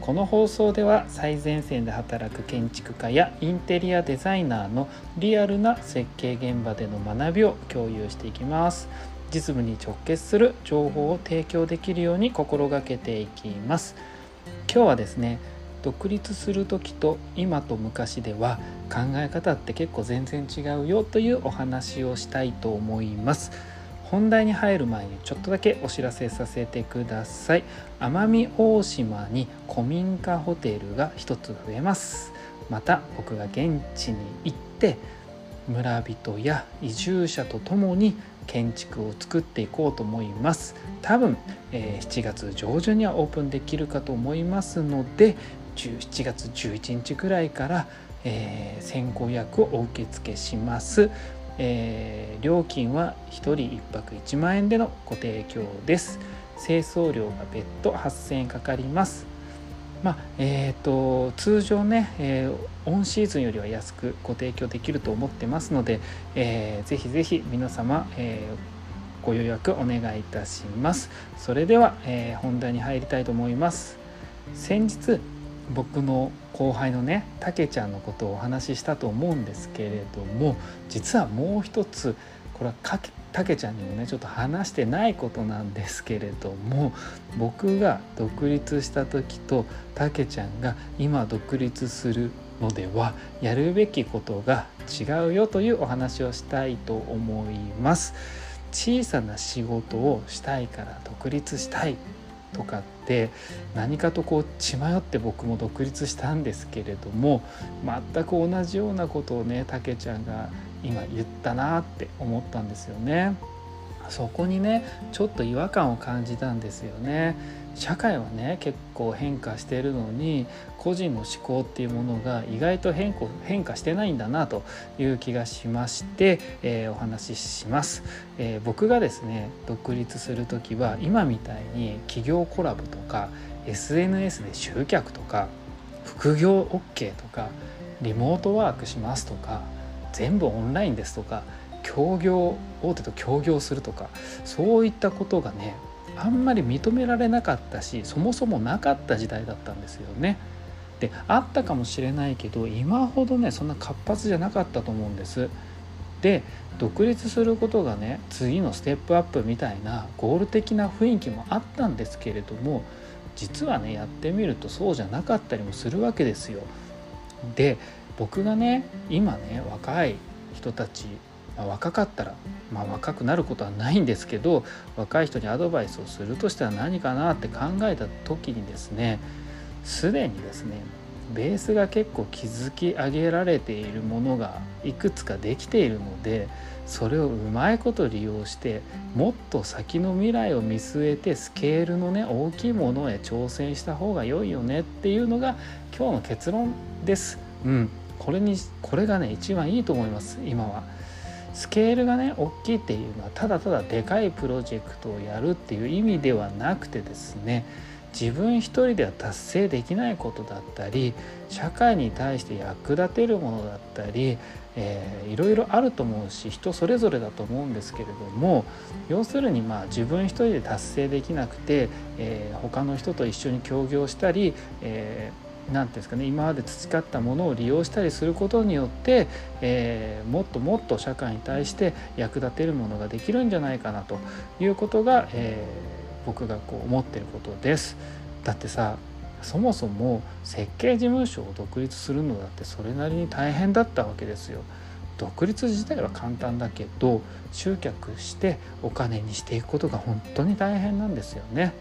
この放送では最前線で働く建築家やインテリアデザイナーのリアルな設計現場での学びを共有していきます。実務に直結する情報を提供できるように心がけていきます。今日はですね独立する時と今と昔では考え方って結構全然違うよというお話をしたいと思います。本題に入る前にちょっとだけお知らせさせてください。奄美大島に古民家ホテルが一つ増えます。また僕が現地に行って村人や移住者と共に建築を作っていこうと思います。多分、えー、7月上旬にはオープンできるかと思いますので7月11日くらいから、えー、先行予約をお受け付けします、えー、料金は1人1泊1万円でのご提供です。清掃料が別途8000円かかります。まあえーと、通常ね、えー、オンシーズンよりは安くご提供できると思ってますので、えー、ぜひぜひ皆様、えー、ご予約お願いいたします。それでは、えー、本題に入りたいと思います。先日僕の後輩のねたけちゃんのことをお話ししたと思うんですけれども実はもう一つこれはたけちゃんにもねちょっと話してないことなんですけれども僕が独立した時とたけちゃんが今独立するのではやるべきことが違うよというお話をしたいと思います。小さな仕事をしたいから独立したいとかって何かとこう血迷って僕も独立したんですけれども全く同じようなことをねたけちゃんが今言ったなって思ったんですよね。そこにねちょっと違和感を感じたんですよね。社会はね結構変化しているのに個人の思考っていうものが意外と変変化してないんだなという気がしまして、えー、お話しします、えー、僕がですね独立する時は今みたいに企業コラボとか SNS で集客とか副業 OK とかリモートワークしますとか全部オンラインですとか協業大手と協業するとかそういったことがねあんまり認められなかったしそもそもなかった時代だったんですよね。であったかもしれないけど今ほどねそんな活発じゃなかったと思うんです。で独立することがね次のステップアップみたいなゴール的な雰囲気もあったんですけれども実はねやってみるとそうじゃなかったりもするわけですよ。で僕がね今ね若い人たちまあ、若かったら、まあ、若くなることはないんですけど若い人にアドバイスをするとしたら何かなって考えた時にですねすでにですねベースが結構築き上げられているものがいくつかできているのでそれをうまいこと利用してもっと先の未来を見据えてスケールのね大きいものへ挑戦した方が良いよねっていうのが今日の結論です。うん、これにこれがね一番いいと思います今は。スケールがね大きいっていうのはただただでかいプロジェクトをやるっていう意味ではなくてですね自分一人では達成できないことだったり社会に対して役立てるものだったり、えー、いろいろあると思うし人それぞれだと思うんですけれども要するにまあ自分一人で達成できなくて、えー、他の人と一緒に協業したり、えー何て言うんですかね今まで培ったものを利用したりすることによって、えー、もっともっと社会に対して役立てるものができるんじゃないかなということが、えー、僕がこう思ってることです。だってさそもそも設計事務所を独立するのだってそれなりに大変だったわけですよ。独立自体は簡単だけど集客してお金にしていくことが本当に大変なんですよね。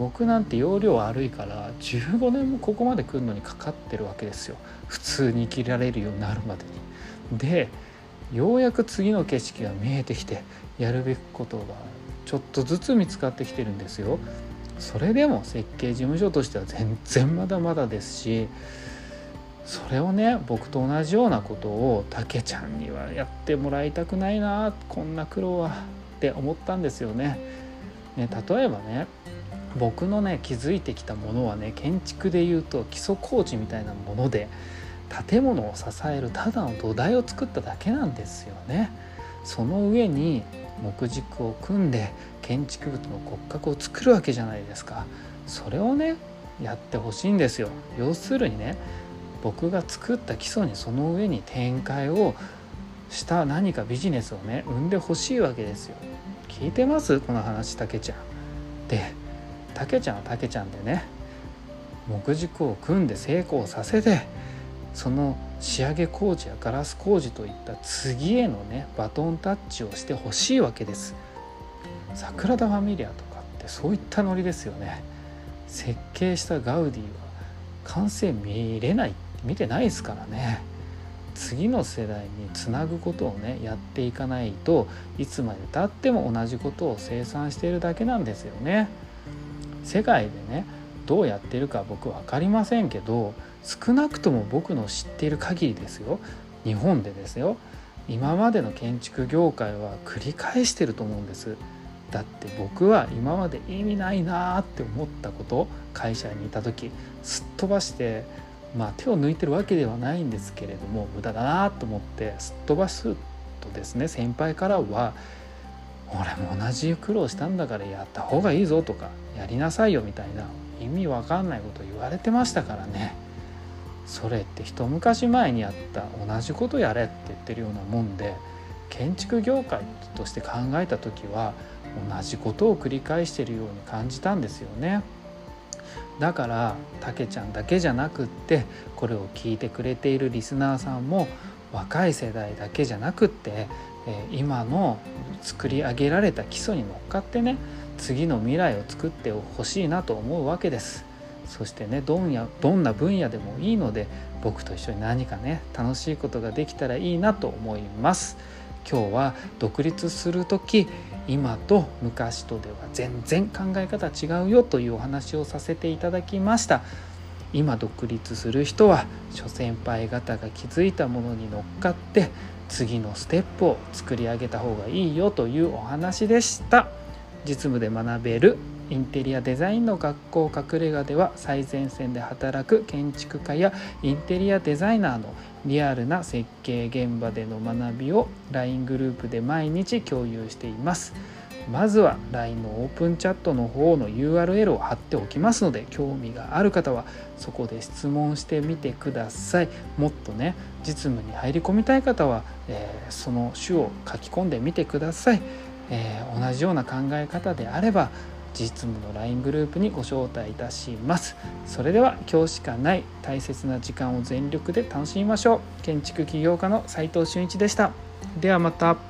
僕なんて容量悪いから15年もここまで来るのにかかってるわけですよ普通に生きられるようになるまでに。でようやく次の景色が見えてきてやるべきことがちょっとずつ見つかってきてるんですよ。それでも設計事務所としては全然まだまだですしそれをね僕と同じようなことをたけちゃんにはやってもらいたくないなこんな苦労はって思ったんですよね。ね、例えばね僕のね気づいてきたものはね建築でいうと基礎工事みたいなもので建物を支えるただの土台を作っただけなんですよね。その上に木軸を組んで建築物の骨格を作るわけじゃないですか。それをねやってほしいんですよ。要するにね僕が作った基礎にその上に展開をした何かビジネスをね生んでほしいわけですよ。聞いてます？この話たけちゃん。でたけちゃんはたけちゃんでね木軸を組んで成功させてその仕上げ工事やガラス工事といった次へのねバトンタッチをしてほしいわけです。桜田ファミリアとかってそういったノリですよね。設計したガウディは完成見れない見てないですからね。次の世代につなぐことをねやっていかないといつまでたっても同じことを生産しているだけなんですよね。世界でねどうやってるか僕分かりませんけど少なくとも僕の知っている限りですよ。日本でですよ。今までの建築業界は繰り返してると思うんです。だって僕は今まで意味ないなーって思ったこと会社にいた時すっ飛ばしてまあ手を抜いてるわけではないんですけれども無駄だなと思ってすっ飛ばすとですね先輩からは「俺も同じ苦労したんだからやった方がいいぞ」とか「やりなさいよ」みたいな意味わかんないこと言われてましたからね。それって一昔前にあった同じことやれって言ってるようなもんで建築業界として考えた時は同じことを繰り返してるように感じたんですよね。だからたけちゃんだけじゃなくってこれを聞いてくれているリスナーさんも若い世代だけじゃなくって、え今の作り上げられた基礎に乗っかってね次の未来を作ってほしいなと思うわけです。そしてねどんやどんな分野でもいいので僕と一緒に何かね楽しいことができたらいいなと思います。今日は独立する時今と昔とでは全然考え方違うよというお話をさせていただきました。今独立する人は諸先輩方が築いたものに乗っかって次のステップを作り上げた方がいいよというお話でした。実務で学べるインテリアデザインの学校隠れ家では最前線で働く建築家やインテリアデザイナーのリアルな設計現場での学びを LINE グループで毎日共有しています。まずは LINE のオープンチャットの方の URL を貼っておきますので興味がある方はそこで質問してみてください。もっとね実務に入り込みたい方は、えー、その種を書き込んでみてください、えー、同じような考え方であれば実務の LINE グループにご招待いたします。それでは今日しかない大切な時間を全力で楽しみましょう。建築起業家の斉藤俊一でした。ではまた。